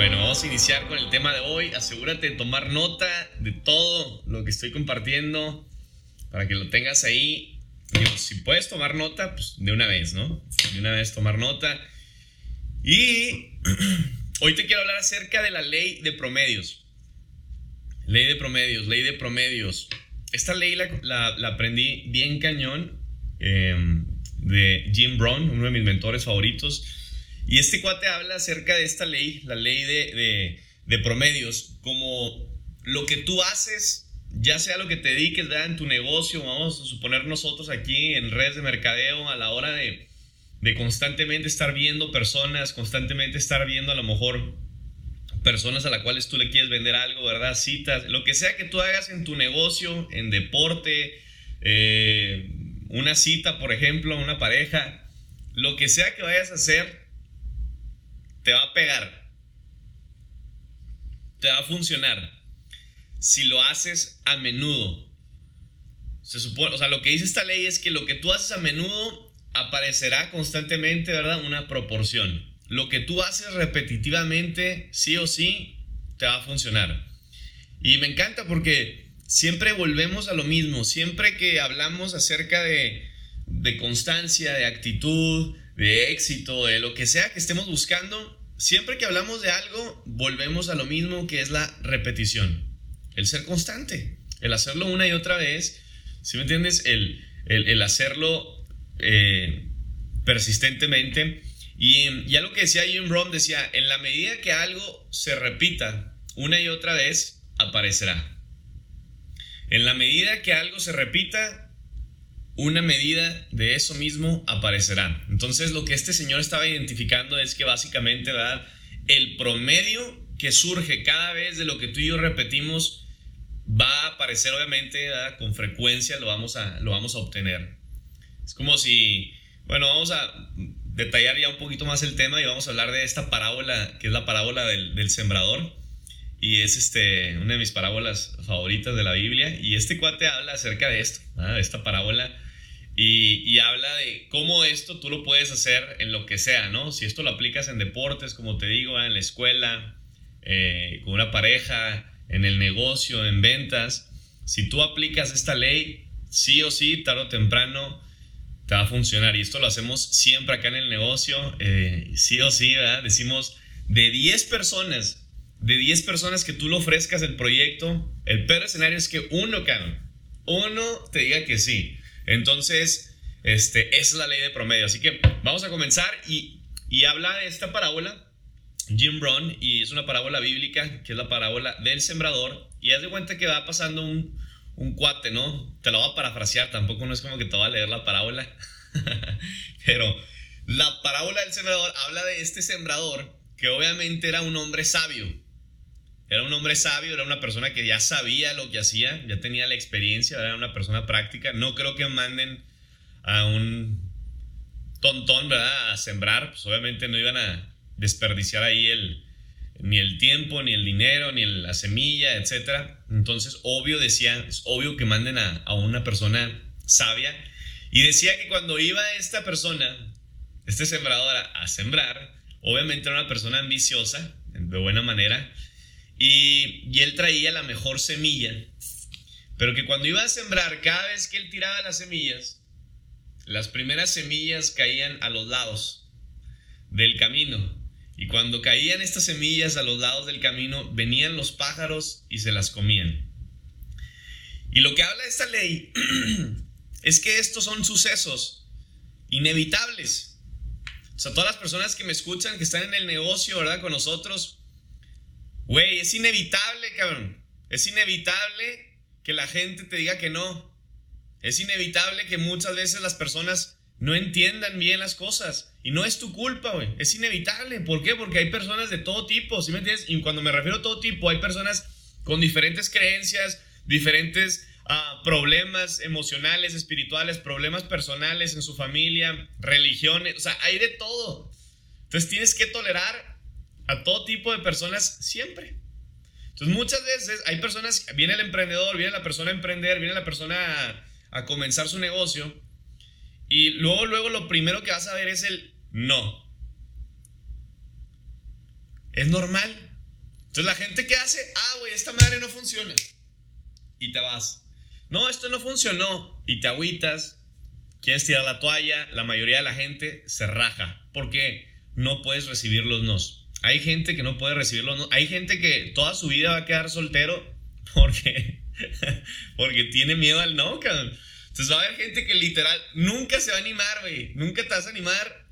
Bueno, vamos a iniciar con el tema de hoy. Asegúrate de tomar nota de todo lo que estoy compartiendo para que lo tengas ahí. si puedes tomar nota, pues de una vez, ¿no? De una vez tomar nota. Y hoy te quiero hablar acerca de la ley de promedios. Ley de promedios, ley de promedios. Esta ley la, aprendí bien cañón em, de Jim Brown, uno de mis mentores favoritos. Y este cuate habla acerca de esta ley, la ley de, de, promedios, como lo que tú haces, ya sea lo que te dediques en tu negocio, vamos a suponer nosotros aquí en redes de mercadeo, a la hora de, de constantemente estar viendo personas, constantemente estar viendo a lo mejor personas a las cuales tú le quieres vender algo, ¿verdad? Citas, lo que sea que tú hagas en tu negocio, en deporte, eh, una cita, por ejemplo, una pareja, lo que sea que vayas a hacer, te va a pegar. Te va a funcionar. Si lo haces a menudo. Se supone, o sea, lo que dice esta ley es que lo que tú haces a menudo aparecerá constantemente, ¿verdad? Una proporción. Lo que tú haces repetitivamente, sí o sí, te va a funcionar. Y me encanta porque siempre volvemos a lo mismo. Siempre que hablamos acerca de, de constancia, de actitud, de éxito, de lo que sea que estemos buscando, siempre que hablamos de algo, volvemos a lo mismo que es la repetición. El ser constante, el hacerlo una y otra vez, si me entiendes? El, el, hacerlo eh, persistentemente. Y ya lo que decía Jim Brown decía, en la medida que algo se repita una y otra vez, aparecerá. En la medida que algo se repita, una medida de eso mismo aparecerá. Entonces lo que este señor estaba identificando es que básicamente, ¿verdad? El promedio que surge cada vez de lo que tú y yo repetimos va a aparecer obviamente, Con frecuencia lo vamos, a, lo vamos a obtener. Es como si, bueno, vamos a detallar ya un poquito más el tema y vamos a hablar de esta parábola, que es la parábola del, sembrador. Y es este, una de mis parábolas favoritas de la Biblia. Y este cuate habla acerca de esto, de esta parábola y, habla de cómo esto tú lo puedes hacer en lo que sea, ¿no? Si esto lo aplicas en deportes, como te digo, en la escuela, eh, con una pareja, en el negocio, en ventas, si tú aplicas esta ley, sí o sí, tarde o temprano, te va a funcionar. Y esto lo hacemos siempre acá en el negocio, eh, sí o sí, ¿verdad? Decimos, de 10 personas, de 10 personas que tú le ofrezcas el proyecto, el peor escenario es que uno, cabrón, uno te diga que sí. Entonces, este, es la ley de promedio. Así que vamos a comenzar y, y habla de esta parábola, Jim Brown, y es una parábola bíblica, que es la parábola del sembrador. Y haz de cuenta que va pasando un, un cuate, ¿no? Te lo voy a parafrasear, tampoco no es como que te va a leer la parábola. Pero la parábola del sembrador habla de este sembrador que obviamente era un hombre sabio. Era un hombre sabio, era una persona que ya sabía lo que hacía, ya tenía la experiencia, era una persona práctica. No creo que manden a un tontón, ¿verdad? A sembrar, pues obviamente no iban a desperdiciar ahí el, ni el tiempo, ni el dinero, ni la semilla, etc. Entonces, obvio decía, es obvio que manden a, a una persona sabia. Y decía que cuando iba esta persona, este sembrador, a sembrar, obviamente era una persona ambiciosa, de buena manera, y, él traía la mejor semilla. Pero que cuando iba a sembrar, cada vez que él tiraba las semillas, las primeras semillas caían a los lados del camino. Y cuando caían estas semillas a los lados del camino, venían los pájaros y se las comían. Y lo que habla esta ley es que estos son sucesos inevitables. O sea, todas las personas que me escuchan, que están en el negocio, ¿verdad? Con nosotros, Güey, es inevitable, cabrón. Es inevitable que la gente te diga que no. Es inevitable que muchas veces las personas no entiendan bien las cosas. Y no es tu culpa, güey. Es inevitable. ¿Por qué? Porque hay personas de todo tipo, ¿sí me entiendes? Y cuando me refiero a todo tipo, hay personas con diferentes creencias, diferentes ah, problemas emocionales, espirituales, problemas personales en su familia, religiones. O sea, hay de todo. Entonces tienes que tolerar a todo tipo de personas siempre. Entonces muchas veces hay personas, viene el emprendedor, viene la persona a emprender, viene la persona a, comenzar su negocio y luego, luego lo primero que vas a ver es el no. Es normal. Entonces la gente que hace, ah, güey, esta madre no funciona. Y te vas. No, esto no funcionó. Y te agüitas, quieres tirar la toalla, la mayoría de la gente se raja. Porque no puedes recibir los nos. Hay gente que no puede recibir los nos. Hay gente que toda su vida va a quedar soltero porque, porque tiene miedo al no, cabrón. Entonces va a haber gente que literal nunca se va a animar, güey. Nunca te vas a animar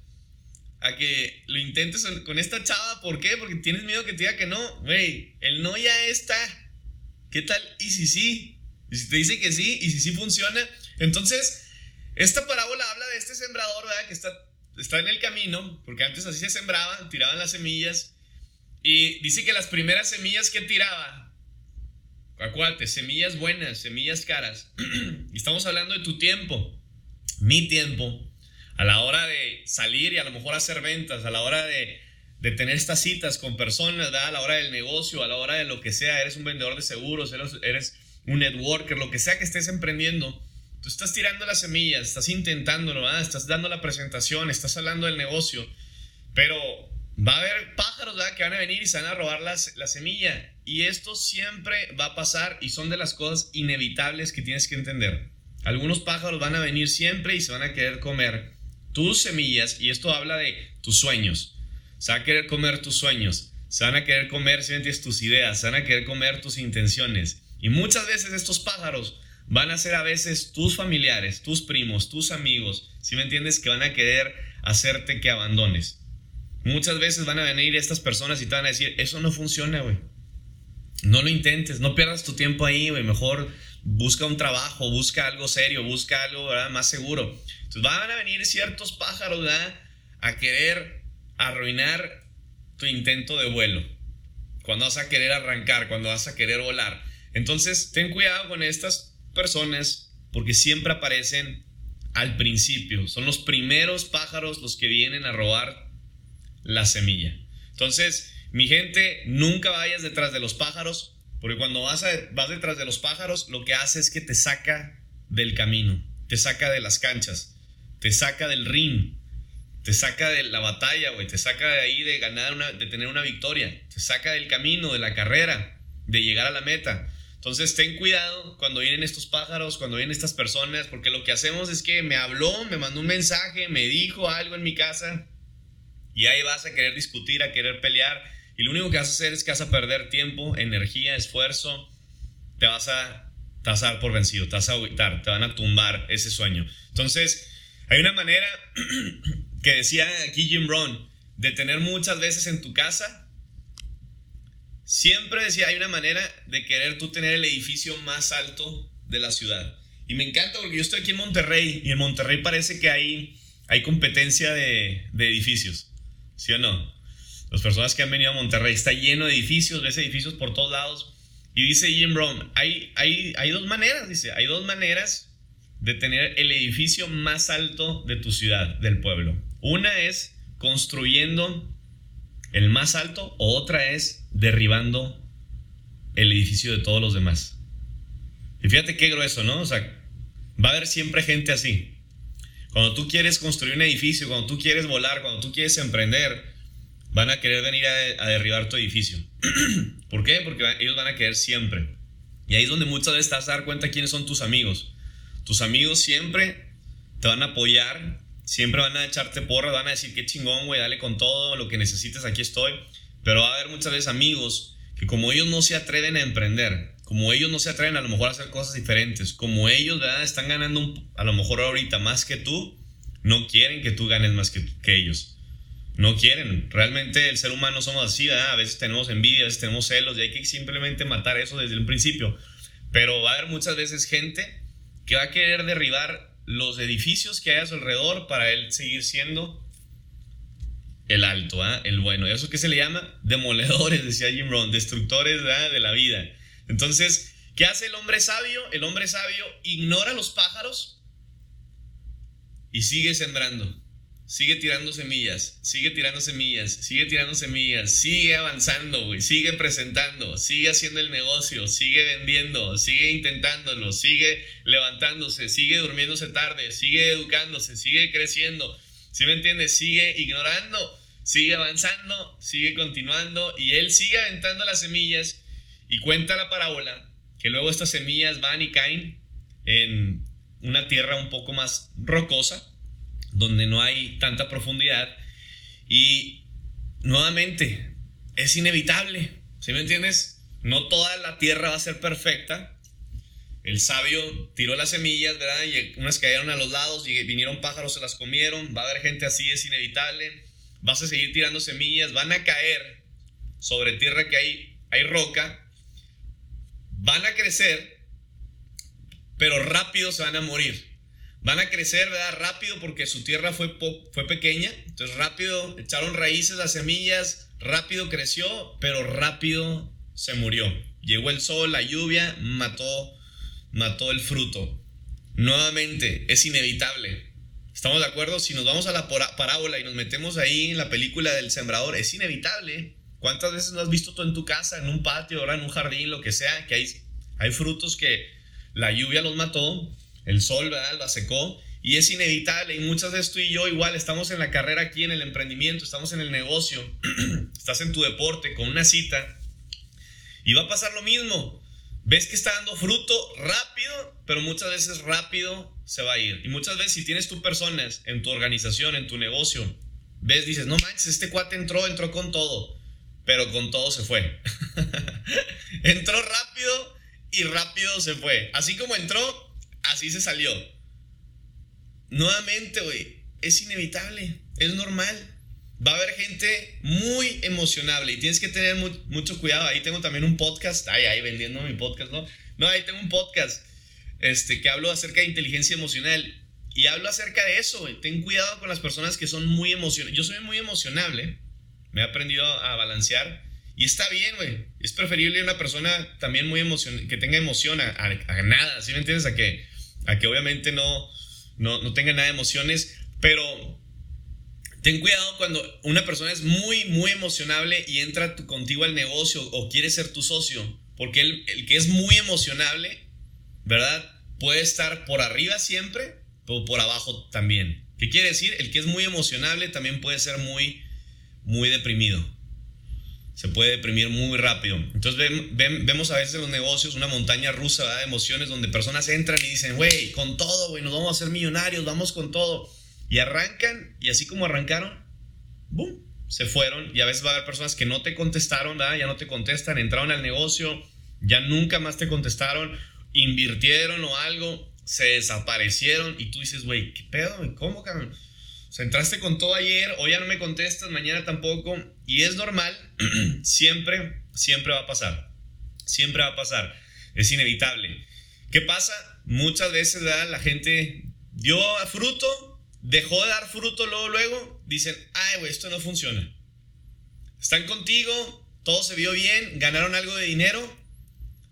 a que lo intentes con esta chava. ¿Por qué? Porque tienes miedo que te diga que no. Güey, el no ya está. ¿Qué tal? ¿Y si sí? ¿Y si te dice que sí? ¿Y si sí funciona? Entonces, esta parábola habla de este sembrador, ¿verdad? Que está, está en el camino, porque antes así se sembraban, tiraban las semillas. Y dice que las primeras semillas que tiraba Acuérdate, semillas buenas, semillas caras. y estamos hablando de tu tiempo, mi tiempo, a la hora de salir y a lo mejor hacer ventas, a la hora de, tener estas citas con personas, a la hora del negocio, a la hora de lo que sea, eres un vendedor de seguros, eres, un networker, lo que sea que estés emprendiendo. Tú estás tirando las semillas, estás intentándolo, estás dando la presentación, estás hablando del negocio, pero va a haber pájaros que van a venir y se van a robar las, la semilla. Y esto siempre va a pasar y son de las cosas inevitables que tienes que entender. Algunos pájaros van a venir siempre y se van a querer comer tus semillas y esto habla de tus sueños. Se van a querer comer tus sueños, se van a querer comer tus ideas, se van a querer comer tus intenciones. Y muchas veces estos pájaros van a ser a veces tus familiares, tus primos, tus amigos, si me entiendes, que van a querer hacerte que abandones. Muchas veces van a venir estas personas y te van a decir, eso no funciona, güey. No lo intentes, no pierdas tu tiempo ahí, güey. Mejor busca un trabajo, busca algo serio, busca algo más seguro. Entonces van a venir ciertos pájaros ¿verdad? a querer arruinar tu intento de vuelo. Cuando vas a querer arrancar, cuando vas a querer volar. Entonces ten cuidado con estas personas porque siempre aparecen al principio. Son los primeros pájaros los que vienen a robar la semilla. Entonces, mi gente, nunca vayas detrás de los pájaros, porque cuando vas, vas detrás de los pájaros, lo que hace es que te saca del camino, te saca de las canchas, te saca del ring, te saca de la batalla, güey, te saca de ahí de ganar una, de tener una victoria, te saca del camino, de la carrera, de llegar a la meta. Entonces ten cuidado cuando vienen estos pájaros, cuando vienen estas personas, porque lo que hacemos es que me habló, me mandó un mensaje, me dijo algo en mi casa y ahí vas a querer discutir, a querer pelear. Y lo único que vas a hacer es que vas a perder tiempo, energía, esfuerzo. Te vas a, dar por vencido, te vas a agüitar, te van a tumbar ese sueño. Entonces, hay una manera que decía aquí Jim Brown de tener muchas veces en tu casa. Siempre decía, hay una manera de querer tú tener el edificio más alto de la ciudad. Y me encanta porque yo estoy aquí en Monterrey y en Monterrey parece que hay, hay competencia de, de edificios. ¿sí o no? Las personas que han venido a Monterrey, está lleno de edificios, ves edificios por todos lados. Y dice Jim Brown, hay, hay, hay dos maneras, dice, hay dos maneras de tener el edificio más alto de tu ciudad, del pueblo. Una es construyendo el más alto, o otra es derribando el edificio de todos los demás. Y fíjate qué grueso, ¿no? O sea, va a haber siempre gente así. Cuando tú quieres construir un edificio, cuando tú quieres volar, cuando tú quieres emprender, van a querer venir a, derribar tu edificio. ¿Por qué? Porque ellos van a querer siempre. Y ahí es donde muchas veces te vas a dar cuenta quiénes son tus amigos. Tus amigos siempre te van a apoyar, siempre van a echarte porra, van a decir qué chingón, güey, dale con todo, lo que necesites, aquí estoy. Pero va a haber muchas veces amigos que como ellos no se atreven a emprender, como ellos no se atreven a lo mejor a hacer cosas diferentes, como ellos ¿verdad? están ganando a lo mejor ahorita más que tú, no quieren que tú ganes más que, ellos. No quieren. Realmente el ser humano somos así, a veces tenemos envidia, a veces tenemos celos y hay que simplemente matar eso desde el principio. Pero va a haber muchas veces gente que va a querer derribar los edificios que hay a su alrededor para él seguir siendo el alto, el bueno. ¿Eso qué se le llama? Demoledores, decía Jim Rohn, destructores de la vida. Entonces, ¿qué hace el hombre sabio? El hombre sabio ignora los pájaros y sigue sembrando. Sigue tirando semillas, sigue tirando semillas, sigue tirando semillas, sigue avanzando, sigue presentando, sigue haciendo el negocio, sigue vendiendo, sigue intentándolo, sigue levantándose, sigue durmiéndose tarde, sigue educándose, sigue creciendo. ¿Sí me entiendes? Sigue ignorando sigue avanzando, sigue continuando y él sigue aventando las semillas y cuenta la parábola que luego estas semillas van y caen en una tierra un poco más rocosa, donde no hay tanta profundidad y nuevamente es inevitable, ¿sí me entiendes? No toda la tierra va a ser perfecta. El sabio tiró las semillas, ¿verdad? Y unas cayeron a los lados y vinieron pájaros, se las comieron. Va a haber gente así, es inevitable. Vas a seguir tirando semillas, van a caer sobre tierra que hay, hay roca. Van a crecer, pero rápido se van a morir. Van a crecer, ¿verdad? Rápido porque su tierra fue, fue pequeña. Entonces rápido echaron raíces las semillas, rápido creció, pero rápido se murió. Llegó el sol, la lluvia, mató, mató el fruto. Nuevamente, es inevitable. ¿Estamos de acuerdo? Si nos vamos a la parábola y nos metemos ahí en la película del sembrador, es inevitable. ¿Cuántas veces lo has visto tú en tu casa, en un patio, en un jardín, lo que sea, que hay, hay frutos que la lluvia los mató, el sol, ¿verdad? La secó y es inevitable. Y muchas veces tú y yo igual estamos en la carrera aquí, en el emprendimiento, estamos en el negocio, estás en tu deporte con una cita y va a pasar lo mismo. Ves que está dando fruto rápido, pero muchas veces rápido se va a ir. Y muchas veces si tienes tú personas en tu organización, en tu negocio, ves, dices, no manches, este cuate entró, entró con todo, pero con todo se fue. entró rápido y rápido se fue. Así como entró, así se salió. Nuevamente, güey, es inevitable, es normal. Va a haber gente muy emocionable y tienes que tener mucho cuidado. Ahí tengo también un podcast, ay, ahí vendiendo mi podcast, ¿no? No, ahí tengo un podcast este, que hablo acerca de inteligencia emocional y hablo acerca de eso. Ten cuidado con las personas que son muy emocionales. Yo soy muy emocionable, me he aprendido a balancear y está bien, güey. Es preferible una persona también muy emocional, que tenga emoción a, a, nada, ¿sí me entiendes? A que, a que obviamente no, no, no tenga nada de emociones, pero ten cuidado cuando una persona es muy, muy emocionable y entra contigo al negocio o quiere ser tu socio, porque el, el que es muy emocionable, ¿verdad? Puede estar por arriba siempre, pero por abajo también. ¿Qué quiere decir? El que es muy emocionable también puede ser muy, muy deprimido se puede deprimir muy rápido. Entonces vemos a veces en los negocios una montaña rusa de emociones donde personas entran y dicen, güey, con todo, güey, nos vamos a hacer millonarios, vamos con todo. Y arrancan y así como arrancaron, ¡boom! Se fueron y a veces va a haber personas que no te contestaron, ya no te contestan, entraron al negocio, ya nunca más te contestaron, invirtieron o algo, se desaparecieron y tú dices, güey, ¿qué pedo? ¿Cómo, cabrón? O entraste con todo ayer, hoy ya no me contestas, mañana tampoco. Y es normal, siempre, siempre va a pasar. Siempre va a pasar. Es inevitable. ¿Qué pasa? Muchas veces la gente dio fruto, dejó de dar fruto luego, luego, dicen, ay, güey, esto no funciona. Están contigo, todo se vio bien, ganaron algo de dinero,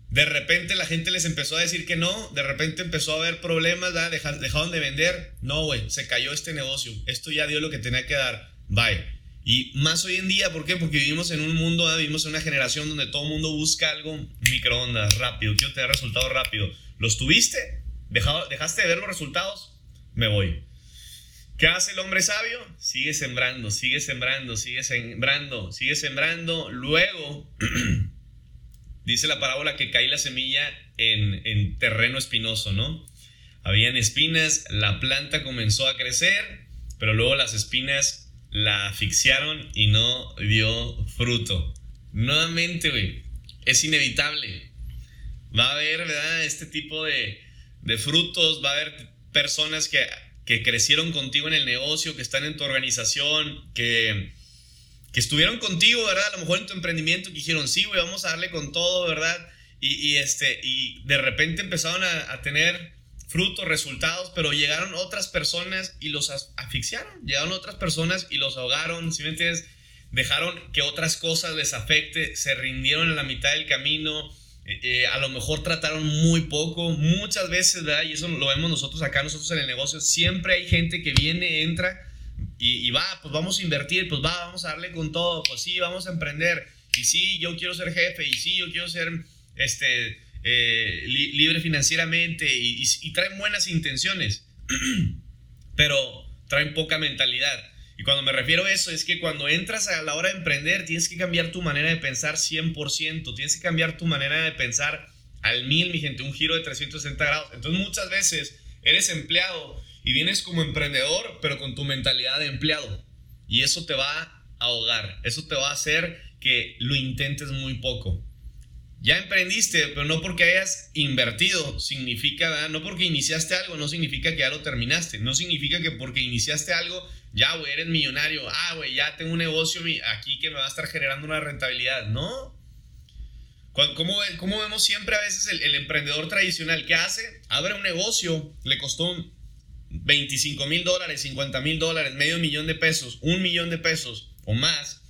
de repente la gente les empezó a decir que no, de repente empezó a haber problemas, dejaron de vender. No, güey, se cayó este negocio. Esto ya dio lo que tenía que dar. Bye. Y más hoy en día, ¿por qué? Porque vivimos en un mundo, vivimos en una generación donde todo el mundo busca algo microondas, rápido. Quiero tener resultados rápido. ¿Los tuviste? ¿Dejaste de ver los resultados? Me voy. ¿Qué hace el hombre sabio? Sigue sembrando, sigue sembrando, sigue sembrando, sigue sembrando. Luego Dice la parábola que cae la semilla en, terreno espinoso, ¿no? Habían espinas, la planta comenzó a crecer, pero luego las espinas la asfixiaron y no dio fruto. Nuevamente, güey, es inevitable. Va a haber, ¿verdad? Este tipo de, de frutos, va a haber personas que, que crecieron contigo en el negocio, que están en tu organización, que que estuvieron contigo, ¿verdad? A lo mejor en tu emprendimiento, que dijeron, sí, güey, vamos a darle con todo, ¿verdad? Y, este, y de repente empezaron a, tener frutos, resultados, pero llegaron otras personas y los asfixiaron. Llegaron otras personas y los ahogaron, ¿sí me entiendes? Dejaron que otras cosas les afecte, se rindieron en la mitad del camino, eh, a lo mejor trataron muy poco, muchas veces, ¿verdad? Y eso lo vemos nosotros acá, nosotros en el negocio, siempre hay gente que viene, entra y, va, pues vamos a invertir, pues va, vamos a darle con todo, pues sí, vamos a emprender, y sí, yo quiero ser jefe, y sí, yo quiero ser este, eh, libre financieramente, y, traen buenas intenciones, pero traen poca mentalidad. Y cuando me refiero a eso es que cuando entras a la hora de emprender tienes que cambiar tu manera de pensar 100%, tienes que cambiar tu manera de pensar al mil, mi gente, un giro de 360 grados. Entonces muchas veces eres empleado y vienes como emprendedor, pero con tu mentalidad de empleado. Y eso te va a ahogar, eso te va a hacer que lo intentes muy poco. Ya emprendiste, pero no porque hayas invertido, significa, no porque iniciaste algo, no significa que ya lo terminaste. No significa que porque iniciaste algo, ya, güey, eres millonario. Ah, güey, ya tengo un negocio aquí que me va a estar generando una rentabilidad. No. ¿Cómo, cómo vemos siempre a veces el, el, emprendedor tradicional? ¿Qué hace? Abre un negocio, le costó 25 mil dólares, 50 mil dólares, medio millón de pesos, un millón de pesos o más.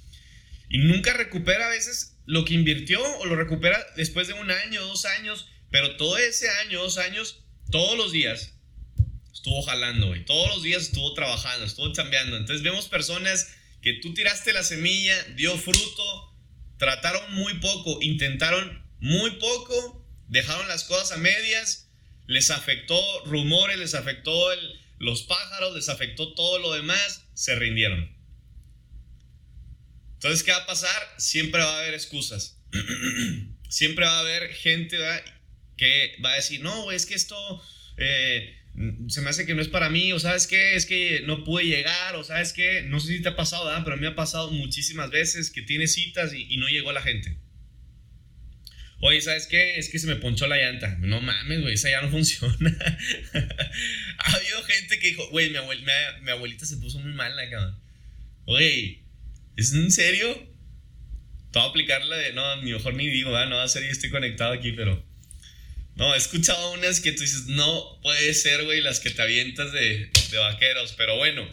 Y nunca recupera a veces lo que invirtió o lo recupera después de un año, dos años, pero todo ese año, dos años, todos los días estuvo jalando, güey. Todos los días estuvo trabajando, estuvo chambeando. Entonces vemos personas que tú tiraste la semilla, dio fruto, trataron muy poco, intentaron muy poco, dejaron las cosas a medias, les afectó rumores, les afectó los pájaros, les afectó todo lo demás, se rindieron. Entonces, ¿qué va a pasar? Siempre va a haber excusas. Siempre va a haber gente que va a decir, no, es que esto eh, se me hace que no es para mí, o sabes qué, es que no pude llegar, o sabes qué, no sé si te ha pasado, ¿verdad? pero a mí me ha pasado muchísimas veces que tienes citas y, no llegó la gente. Oye, ¿sabes qué? Es que se me ponchó la llanta. No mames, güey, esa ya no funciona. ha habido gente que dijo, güey, mi, mi, abuelita se puso muy mal, cabrón. Oye, ¿Es en serio? Te voy a aplicar la de. No, mejor ni digo, no va a ser y estoy conectado aquí, pero. No, he escuchado unas que tú dices, no puede ser, güey, las que te avientas de, de vaqueros, pero bueno,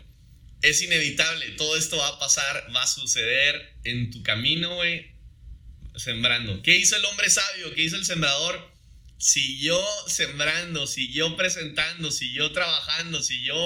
es inevitable, todo esto va a pasar, va a suceder en tu camino, güey, sembrando. ¿Qué hizo el hombre sabio? ¿Qué hizo el sembrador? Siguió sembrando, siguió presentando, siguió trabajando, siguió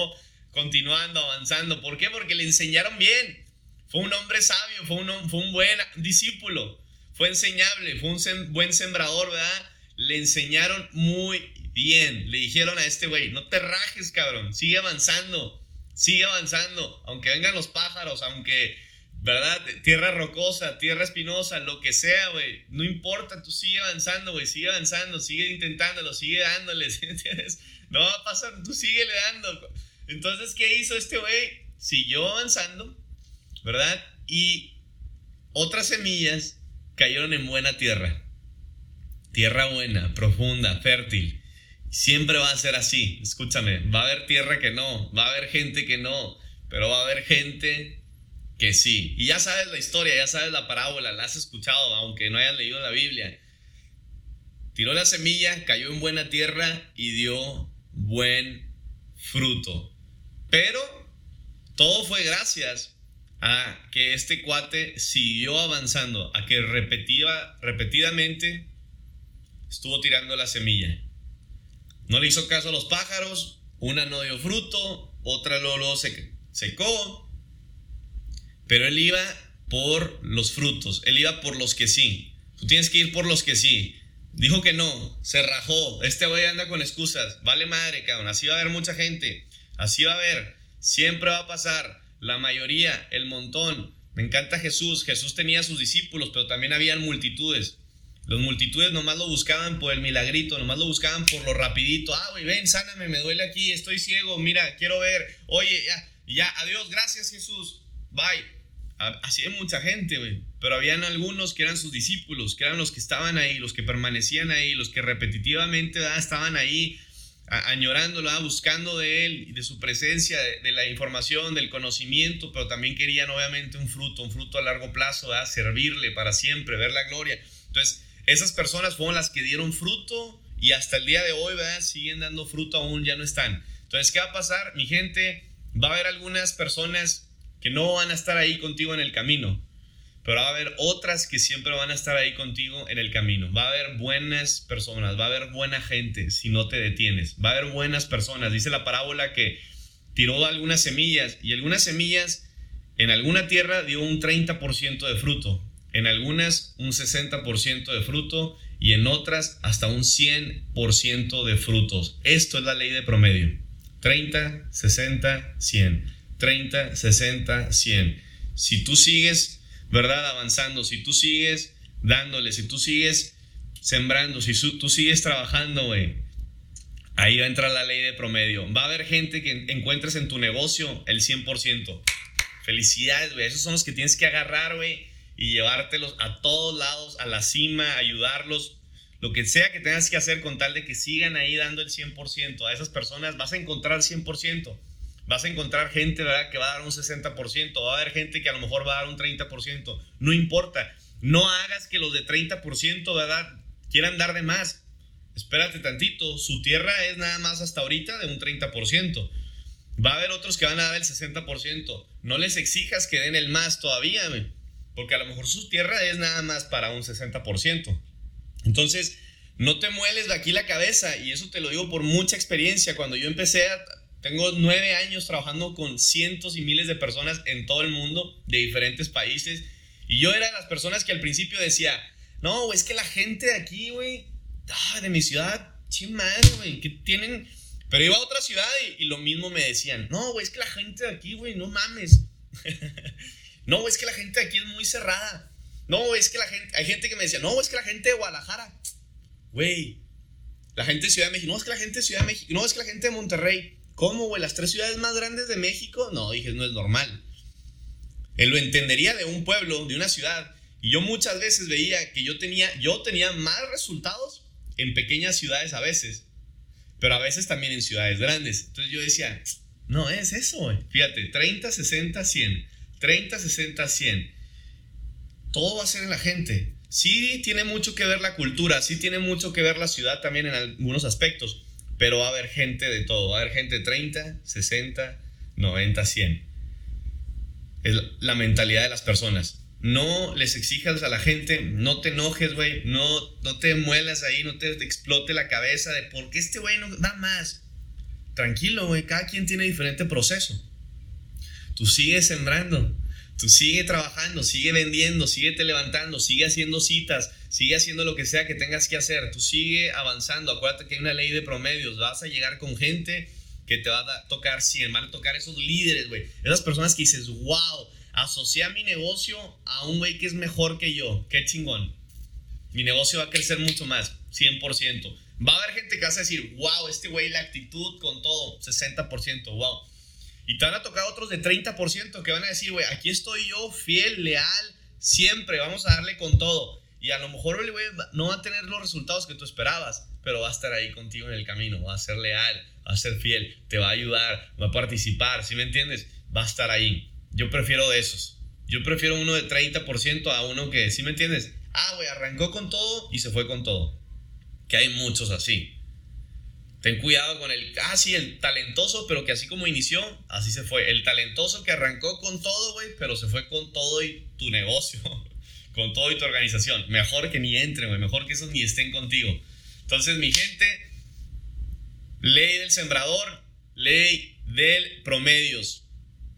continuando, avanzando. ¿Por qué? Porque le enseñaron bien. Fue un hombre sabio, fue un, fue un buen discípulo, fue enseñable, fue un buen sembrador, ¿verdad? Le enseñaron muy bien. Le dijeron a este güey, no te rajes, cabrón, sigue avanzando, sigue avanzando, aunque vengan los pájaros, aunque, ¿verdad? Tierra rocosa, tierra espinosa, lo que sea, güey, no importa, tú sigue avanzando, güey, sigue avanzando, sigue intentándolo, sigue dándole, ¿entiendes? No va a pasar, tú sigue le dando. Entonces, ¿qué hizo este güey? Siguió avanzando, ¿verdad? Y otras semillas cayeron en buena tierra. Tierra buena, profunda, fértil. Siempre va a ser así. Escúchame, va a haber tierra que no, va a haber gente que no, pero va a haber gente que sí. Y ya sabes la historia, ya sabes la parábola, la has escuchado, aunque no hayas leído la Biblia. Tiró la semilla, cayó en buena tierra y dio buen fruto. Pero todo fue gracias a que este cuate siguió avanzando, a que repetía, repetidamente estuvo tirando la semilla. No le hizo caso a los pájaros, una no dio fruto, otra lo, se secó, pero él iba por los frutos, él iba por los que sí. Tú tienes que ir por los que sí. Dijo que no, se rajó. Este güey anda con excusas. Vale madre, cabrón. Así va a haber mucha gente. Así va a haber. Siempre va a pasar la mayoría, el montón. Me encanta Jesús. Jesús tenía sus discípulos, pero también habían multitudes. Los multitudes nomás lo buscaban por el milagrito, nomás lo buscaban por lo rapidito. Ah, güey, ven, sáname, me duele aquí, estoy ciego, mira, quiero ver. Oye, ya, ya, adiós, gracias Jesús. Bye. Así hay mucha gente, güey. Pero habían algunos que eran sus discípulos, que eran los que estaban ahí, los que permanecían ahí, los que repetitivamente estaban ahí añorándolo, buscando de él de su presencia, de, la información, del conocimiento, pero también querían obviamente un fruto, un fruto a largo plazo, servirle para siempre, ver la gloria. Entonces, esas personas fueron las que dieron fruto y hasta el día de hoy siguen dando fruto aún, ya no están. Entonces, ¿qué va a pasar? Mi gente, va a haber algunas personas que no van a estar ahí contigo en el camino pero va a haber otras que siempre van a estar ahí contigo en el camino. Va a haber buenas personas, va a haber buena gente si no te detienes. Va a haber buenas personas. Dice la parábola que tiró algunas semillas y algunas semillas en alguna tierra dio un 30% de fruto, en algunas un 60% de fruto y en otras hasta un 100% de frutos. Esto es la ley de promedio. 30, 60, 100. 30, 60, 100. Si tú sigues, ¿verdad? Avanzando, si tú sigues dándole, si tú sigues sembrando, si tú sigues trabajando, güey, ahí va a entrar la ley de promedio. Va a haber gente que encuentres en tu negocio el 100%. Felicidades, güey. Esos son los que tienes que agarrar, güey, y llevártelos a todos lados, a la cima, ayudarlos. Lo que sea que tengas que hacer con tal de que sigan ahí dando el 100% a esas personas, vas a encontrar 100%. Vas a encontrar gente, ¿verdad?, que va a dar un 60%. Va a haber gente que a lo mejor va a dar un 30%. No importa. No hagas que los de 30%, ¿verdad?, quieran dar de más. Espérate tantito. Su tierra es nada más hasta ahorita de un 30%. Va a haber otros que van a dar el 60%. No les exijas que den el más todavía, porque a lo mejor su tierra es nada más para un 60%. Entonces, no te mueles de aquí la cabeza, y eso te lo digo por mucha experiencia. Cuando yo empecé, tengo nueve años trabajando con cientos y miles de personas en todo el mundo, de diferentes países, y yo era de las personas que al principio decía, no, es que la gente de aquí, güey, ah, de mi ciudad, ching madre, güey, que tienen pero iba a otra ciudad y, lo mismo me decían, no, güey, es que la gente de aquí, güey, no mames. no, güey, es que la gente de aquí es muy cerrada. No, güey, es que la gente, hay gente que me decía, no, güey, es que la gente de Guadalajara, güey, la gente de Ciudad de México, no, es que la gente de Ciudad de México, no, es que la gente de Monterrey. ¿Cómo, güey? ¿Las tres ciudades más grandes de México? No, dije, no es normal. Él lo entendería de un pueblo, de una ciudad. Y yo muchas veces veía que yo tenía, yo tenía más resultados en pequeñas ciudades a veces pero a veces también en ciudades grandes. Entonces yo decía, no es eso, fíjate, 30, 60, 100, 30, 60, 100. Todo va a ser en la gente. Sí tiene mucho que ver la cultura, sí tiene mucho que ver la ciudad también en algunos aspectos, pero va a haber gente de todo, va a haber gente 30, 60, 90, 100. Es la mentalidad de las personas no les exijas a la gente, no te enojes, güey, no, no te muelas ahí, no te explote la cabeza de por qué este güey no da más. Tranquilo, güey, cada quien tiene diferente proceso. Tú sigues sembrando, tú sigue trabajando, sigue vendiendo, síguete levantando, sigue haciendo citas, sigue haciendo lo que sea que tengas que hacer, tú sigue avanzando. Acuérdate que hay una ley de promedios, vas a llegar con gente que te va a tocar 100, van a tocar esos líderes, güey, esas personas que dices, wow asocié mi negocio a un güey que es mejor que yo. Qué chingón. Mi negocio va a crecer mucho más, 100%. Va a haber gente que va a decir, wow, este güey, la actitud con todo, 60%, wow. Y te van a tocar otros de 30% que van a decir, güey, aquí estoy yo, fiel, leal, siempre, vamos a darle con todo. Y a lo mejor el güey no va a tener los resultados que tú esperabas, pero va a estar ahí contigo en el camino, va a ser leal, va a ser fiel, te va a ayudar, va a participar, ¿sí me entiendes? Va a estar ahí. Yo prefiero de esos. Yo prefiero uno de 30% a uno que, ¿sí me entiendes? Ah, güey, arrancó con todo y se fue con todo. Que hay muchos así. Ten cuidado con el casi el talentoso, pero que así como inició, así se fue. El talentoso que arrancó con todo, güey, pero se fue con todo y tu negocio, con todo y tu organización. Mejor que ni entren, güey, mejor que esos ni estén contigo. Entonces, mi gente, ley del sembrador, ley del promedios.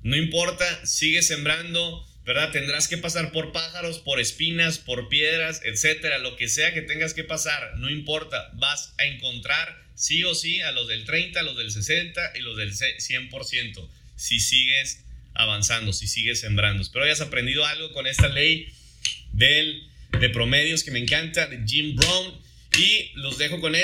No importa, sigue sembrando, ¿verdad? Tendrás que pasar por pájaros, por espinas, por piedras, etcétera, lo que sea que tengas que pasar, no importa, vas a encontrar sí o sí a los del 30, a los del 60 y los del 100%, si sigues avanzando, si sigues sembrando. Espero hayas aprendido algo con esta ley del, de promedios que me encanta, de Jim Brown, y los dejo con esto.